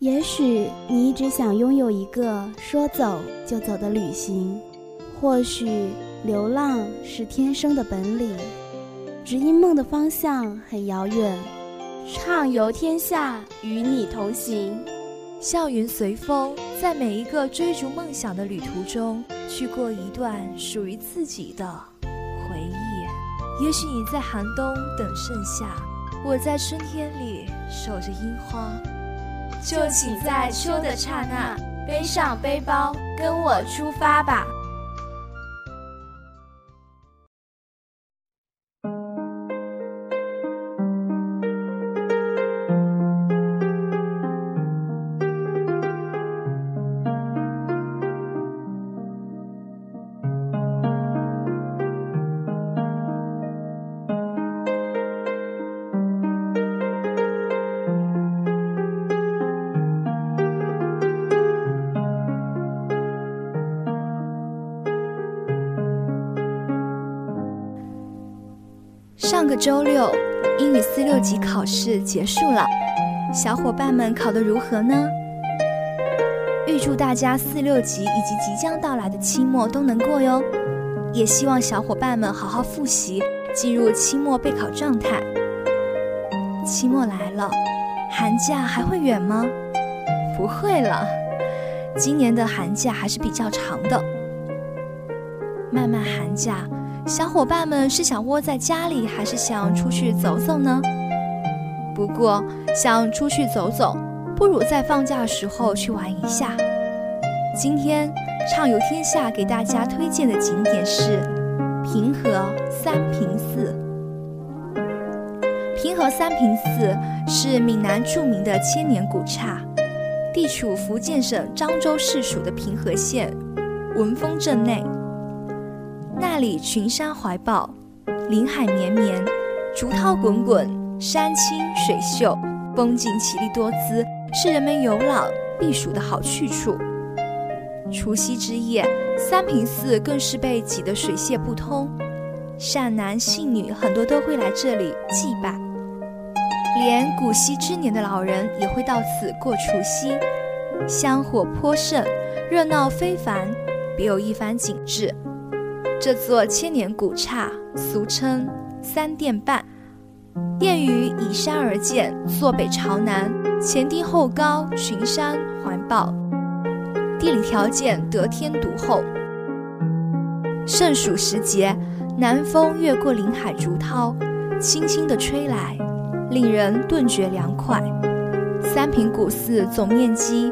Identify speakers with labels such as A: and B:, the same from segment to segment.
A: 也许你一直想拥有一个说走就走的旅行，或许流浪是天生的本领，只因梦的方向很遥远。畅游天下，与你同行。
B: 笑云随风，在每一个追逐梦想的旅途中，去过一段属于自己的回忆。也许你在寒冬等盛夏，我在春天里守着樱花。
C: 就请在秋的刹那背上背包，跟我出发吧。
B: 周六，英语四六级考试结束了，小伙伴们考得如何呢？预祝大家四六级以及即将到来的期末都能过哟！也希望小伙伴们好好复习，进入期末备考状态。期末来了，寒假还会远吗？不会了，今年的寒假还是比较长的。漫漫寒假。小伙伴们是想窝在家里，还是想出去走走呢？不过想出去走走，不如在放假时候去玩一下。今天畅游天下给大家推荐的景点是平和三平寺。平和三平寺是闽南著名的千年古刹，地处福建省漳州市属的平和县文峰镇内。那里群山怀抱，林海绵绵，竹涛滚滚，山清水秀，风景绮丽多姿，是人们游览避暑的好去处。除夕之夜，三平寺更是被挤得水泄不通，善男信女很多都会来这里祭拜，连古稀之年的老人也会到此过除夕，香火颇盛，热闹非凡，别有一番景致。这座千年古刹俗称三殿半，殿宇依山而建，坐北朝南，前低后高，群山环抱，地理条件得天独厚。盛暑时节，南风越过林海竹涛，轻轻地吹来，令人顿觉凉快。三平古寺总面积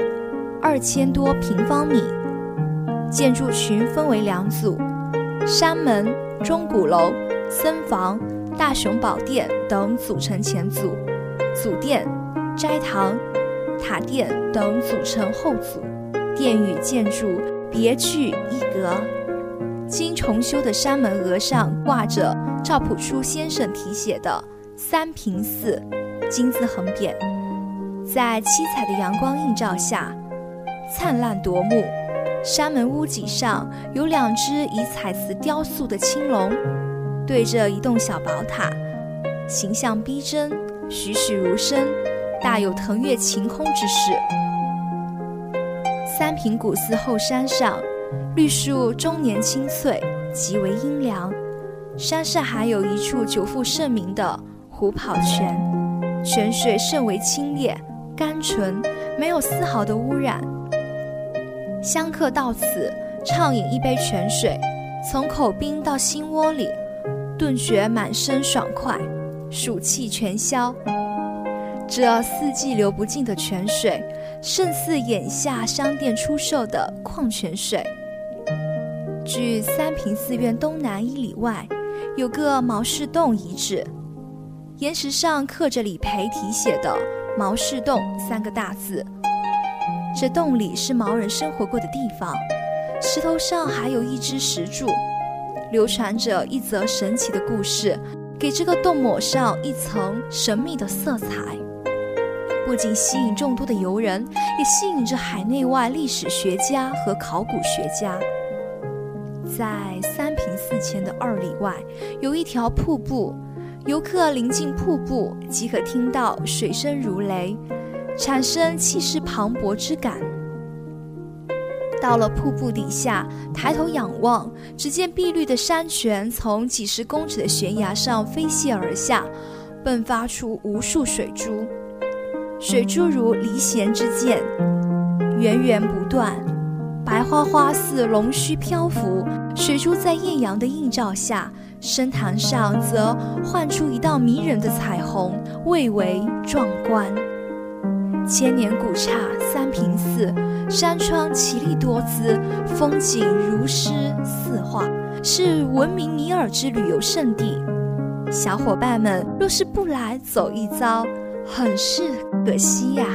B: 二千多平方米，建筑群分为两组。山门、钟鼓楼、僧房、大雄宝殿等组成前组，祖殿、斋堂、塔殿等组成后组。殿宇建筑别具一格。经重修的山门额上挂着赵朴初先生题写的“三平寺”金字横匾，在七彩的阳光映照下，灿烂夺目。山门屋脊上有两只以彩瓷雕塑的青龙，对着一栋小宝塔，形象逼真，栩栩如生，大有腾跃晴空之势。三平古寺后山上，绿树终年青翠，极为阴凉。山上还有一处久负盛名的虎跑泉，泉水甚为清冽、甘醇，没有丝毫的污染。香客到此畅饮一杯泉水，从口冰到心窝里，顿觉满身爽快，暑气全消。这四季流不尽的泉水，胜似眼下商店出售的矿泉水。距三平寺院东南一里外，有个毛氏洞遗址，岩石上刻着李培题写的“毛氏洞”三个大字。这洞里是毛人生活过的地方，石头上还有一只石柱，流传着一则神奇的故事，给这个洞抹上一层神秘的色彩。不仅吸引众多的游人，也吸引着海内外历史学家和考古学家。在三平寺前的二里外，有一条瀑布，游客临近瀑布即可听到水声如雷。产生气势磅礴之感。到了瀑布底下，抬头仰望，只见碧绿的山泉从几十公尺的悬崖上飞泻而下，迸发出无数水珠。水珠如离弦之箭，源源不断，白花花似龙须漂浮。水珠在艳阳的映照下，深潭上则幻出一道迷人的彩虹，蔚为壮观。千年古刹三平寺，山川奇丽多姿，风景如诗似画，是闻名尼尔之旅游胜地。小伙伴们若是不来走一遭，很是可惜呀。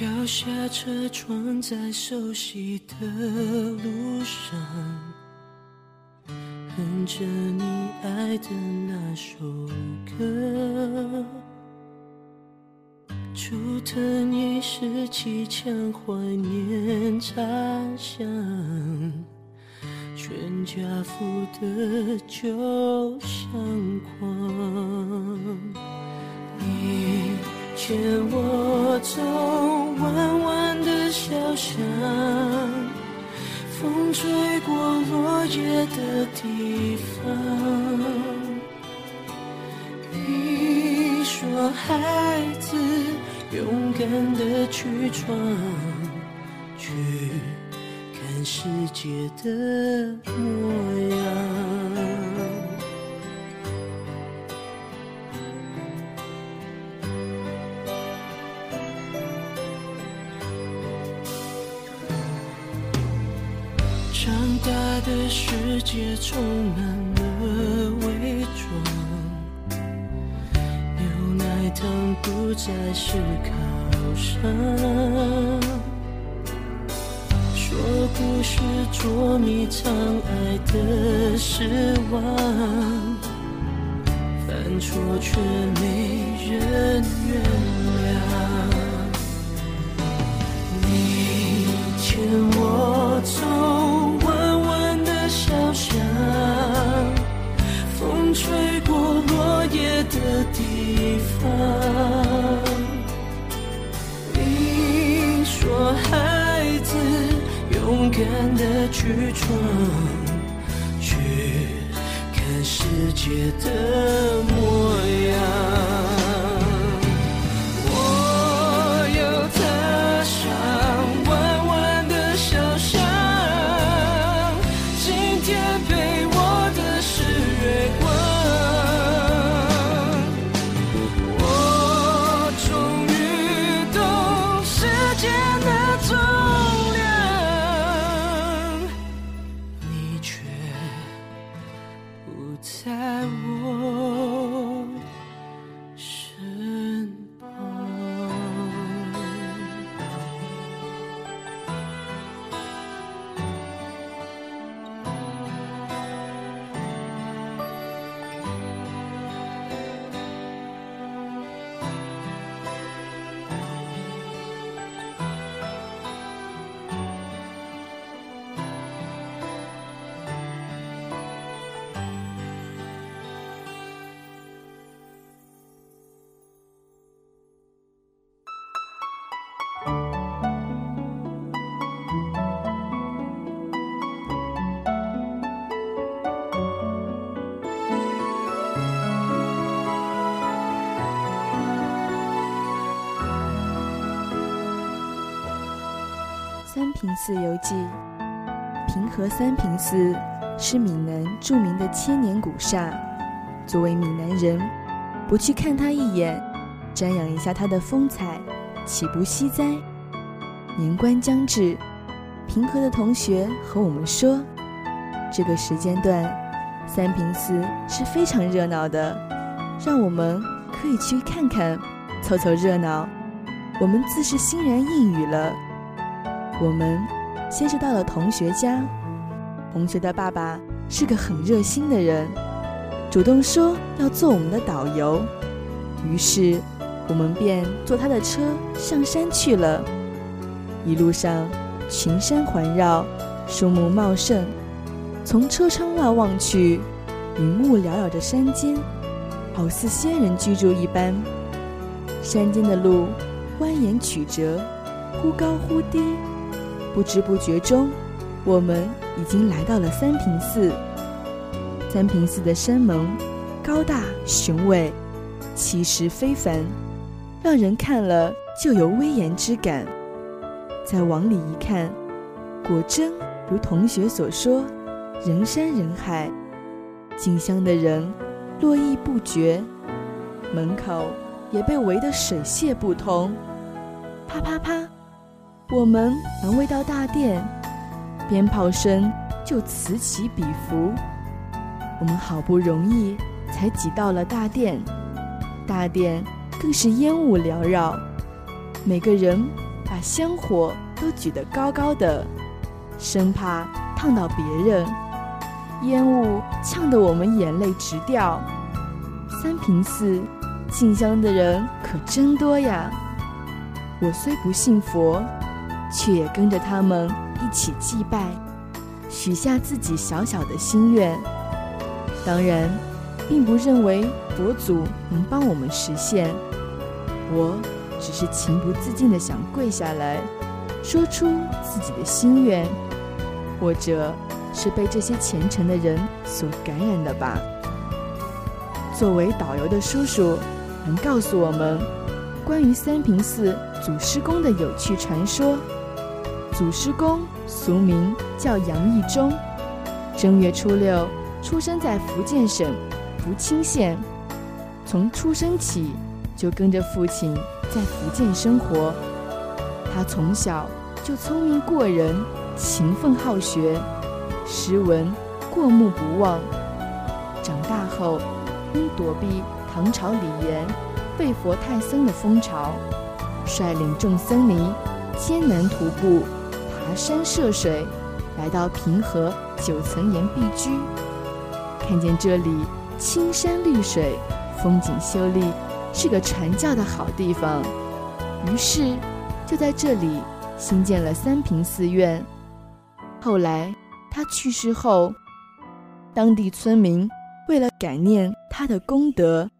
D: 摇下车窗，在熟悉的路上，哼着你爱的那首歌。竹藤一时几枪，怀念茶香，全家福的酒相框。你。牵我走弯弯的小巷，风吹过落叶的地方。你说孩子勇敢的去闯，去看世界的模样。界充满了伪装，牛奶糖不再是考上，说故事捉迷藏爱的失望，犯错却没人原谅，敢的去闯，去看世界的模在我
E: 平寺游记》。平和三平寺是闽南著名的千年古刹。作为闽南人，不去看它一眼，瞻仰一下它的风采，岂不惜哉？年关将至，平和的同学和我们说，这个时间段，三平寺是非常热闹的，让我们可以去看看，凑凑热闹。我们自是欣然应允了。我们先是到了同学家，同学的爸爸是个很热心的人，主动说要做我们的导游。于是我们便坐他的车上山去了。一路上群山环绕，树木茂盛，从车窗外望去，云雾缭绕着山间，好似仙人居住一般。山间的路。蜿蜒曲折，忽高忽低，不知不觉中，我们已经来到了三平寺。三平寺的山门高大雄伟，气势非凡，让人看了就有威严之感。再往里一看，果真如同学所说，人山人海，进香的人络绎不绝，门口。也被围得水泄不通，啪啪啪！我们还未到大殿，鞭炮声就此起彼伏。我们好不容易才挤到了大殿，大殿更是烟雾缭绕，每个人把香火都举得高高的，生怕烫到别人。烟雾呛得我们眼泪直掉。三平寺。进香的人可真多呀！我虽不信佛，却也跟着他们一起祭拜，许下自己小小的心愿。当然，并不认为佛祖能帮我们实现，我只是情不自禁的想跪下来，说出自己的心愿，或者是被这些虔诚的人所感染的吧。作为导游的叔叔。能告诉我们关于三平寺祖师公的有趣传说。祖师公俗名叫杨义忠，正月初六出生在福建省福清县。从出生起就跟着父亲在福建生活。他从小就聪明过人，勤奋好学，诗文过目不忘。长大后因躲避。唐朝李元废佛太僧的风潮，率领众僧尼艰难徒步跋山涉水，来到平和九层岩壁居，看见这里青山绿水，风景秀丽，是个传教的好地方。于是就在这里新建了三平寺院。后来他去世后，当地村民为了感念他的功德。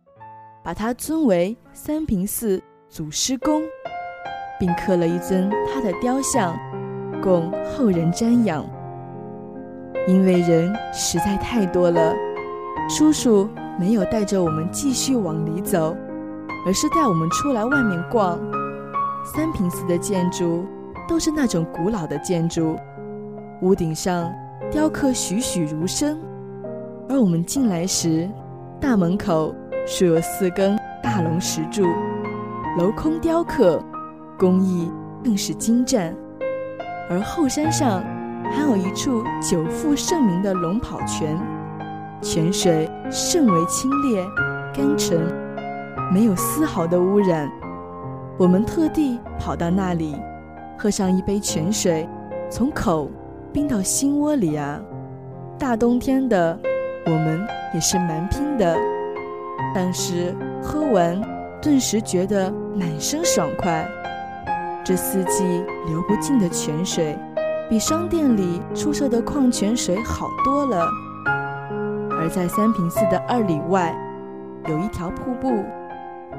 E: 把他尊为三平寺祖师公，并刻了一尊他的雕像，供后人瞻仰。因为人实在太多了，叔叔没有带着我们继续往里走，而是带我们出来外面逛。三平寺的建筑都是那种古老的建筑，屋顶上雕刻栩栩如生。而我们进来时，大门口。竖有四根大龙石柱，镂空雕刻，工艺更是精湛。而后山上还有一处久负盛名的龙跑泉，泉水甚为清冽、甘醇，没有丝毫的污染。我们特地跑到那里，喝上一杯泉水，从口冰到心窝里啊！大冬天的，我们也是蛮拼的。但是喝完，顿时觉得满身爽快。这四季流不尽的泉水，比商店里出售的矿泉水好多了。而在三平寺的二里外，有一条瀑布，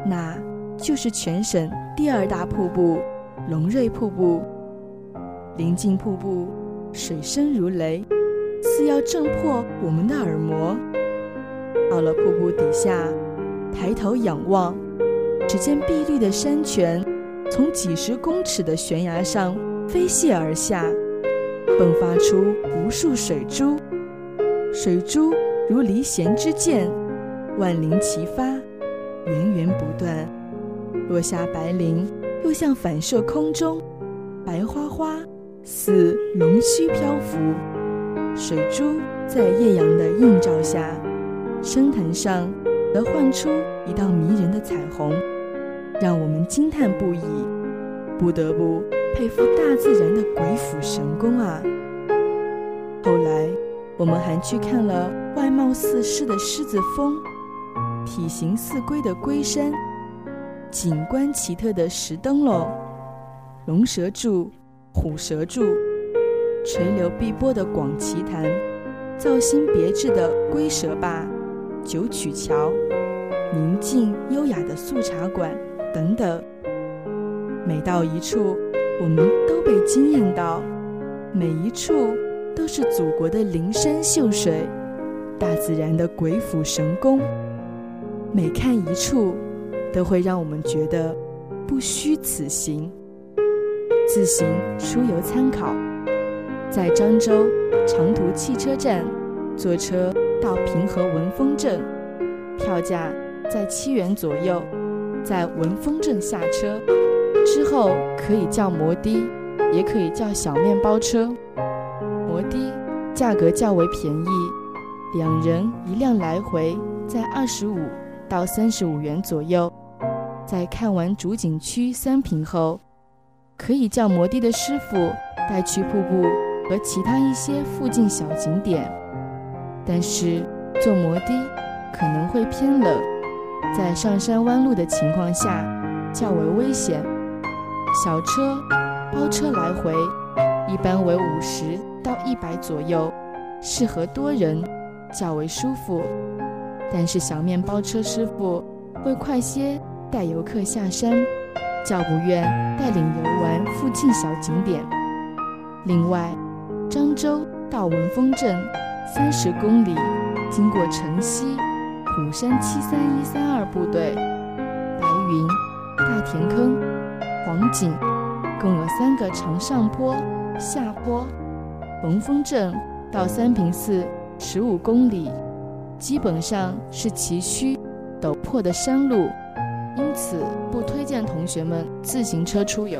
E: 那就是全省第二大瀑布——龙瑞瀑布。临近瀑布，水声如雷，似要震破我们的耳膜。到了瀑布底下。抬头仰望，只见碧绿的山泉从几十公尺的悬崖上飞泻而下，迸发出无数水珠。水珠如离弦之箭，万灵齐发，源源不断。落下白磷，又像反射空中，白花花，似龙须漂浮。水珠在艳阳的映照下，深潭上则幻出一道迷人的彩虹，让我们惊叹不已，不得不佩服大自然的鬼斧神工啊！后来，我们还去看了外貌似狮的狮子峰，体型似龟的龟山。景观奇特的石灯笼、龙蛇柱、虎蛇柱、垂流碧波的广奇潭、造型别致的龟蛇坝、九曲桥、宁静优雅的素茶馆等等，每到一处，我们都被惊艳到。每一处都是祖国的灵山秀水，大自然的鬼斧神工。每看一处。都会让我们觉得不虚此行。自行出游参考，在漳州长途汽车站坐车到平和文峰镇，票价在七元左右。在文峰镇下车之后，可以叫摩的，也可以叫小面包车。摩的价格较为便宜，两人一辆来回在二十五到三十五元左右。在看完主景区三坪后，可以叫摩的的师傅带去瀑布和其他一些附近小景点。但是坐摩的可能会偏冷，在上山弯路的情况下较为危险。小车、包车来回一般为五十到一百左右，适合多人，较为舒服。但是小面包车师傅会快些。带游客下山，较不愿带领游玩附近小景点。另外，漳州到文峰镇三十公里，经过城西、虎山七三一三二部队、白云、大田坑、黄井，共有三个长上坡、下坡。文峰镇到三平寺十五公里，基本上是崎岖、陡坡的山路。因此，不推荐同学们自行车出游。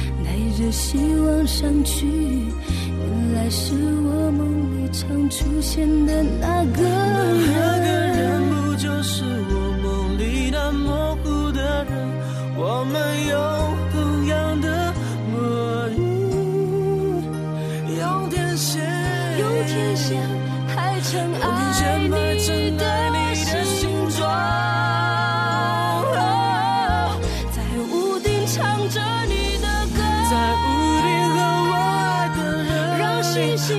F: 着希望上去。原来是我梦里常出现的那个人。
D: 那个人不就是我梦里那模糊的人？我们有同样的魔力，用天线，
F: 用天线排成
D: 用天线
F: 爱
D: 排成
F: 你
D: 爱你的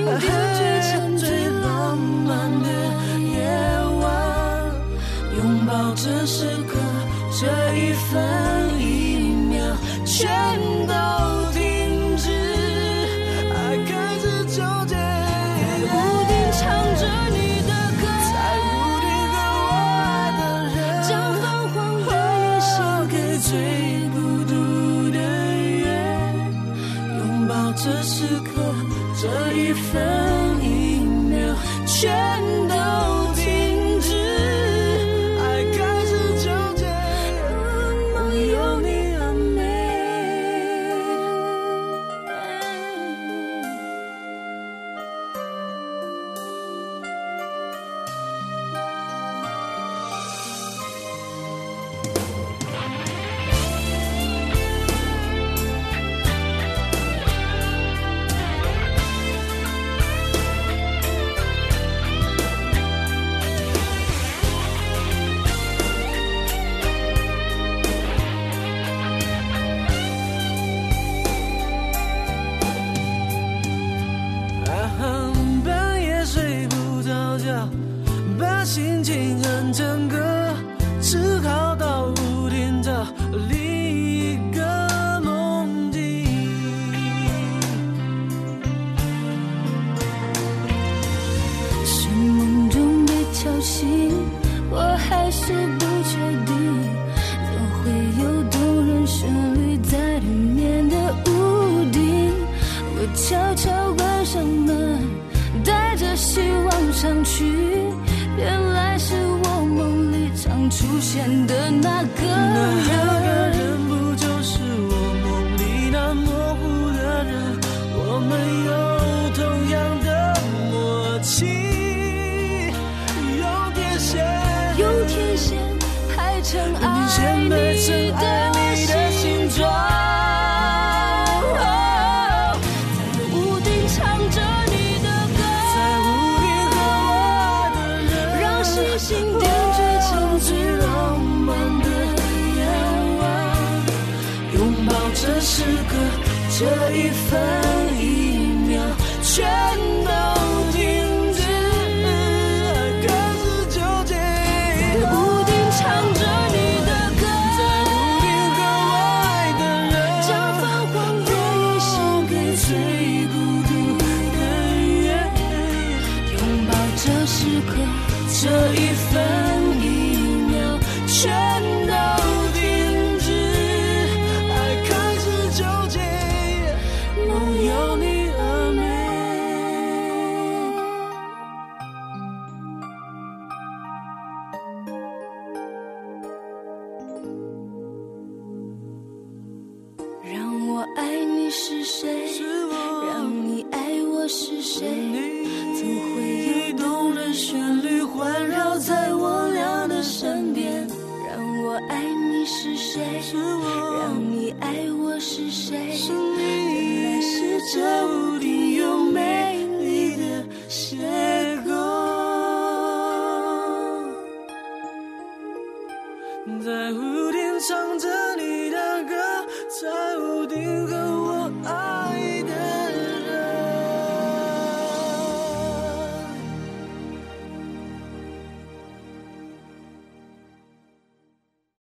F: 让中被敲醒，我还是不确定，怎会有动人旋律在里面的屋顶？我悄悄关上门，带着希望上去，原来是我梦里常出现的那个人。在屋顶唱着你的歌，让星星点缀成最浪漫的夜晚。
D: 拥抱这时刻，这一分一秒，全
F: 是谁？
D: 是我
F: 让你爱我是谁？总会有
D: 动人旋律环绕在我俩的身边，
F: 让我爱你是谁？
D: 是我
F: 让你爱我是谁？
D: 是你，
F: 原来是
D: 这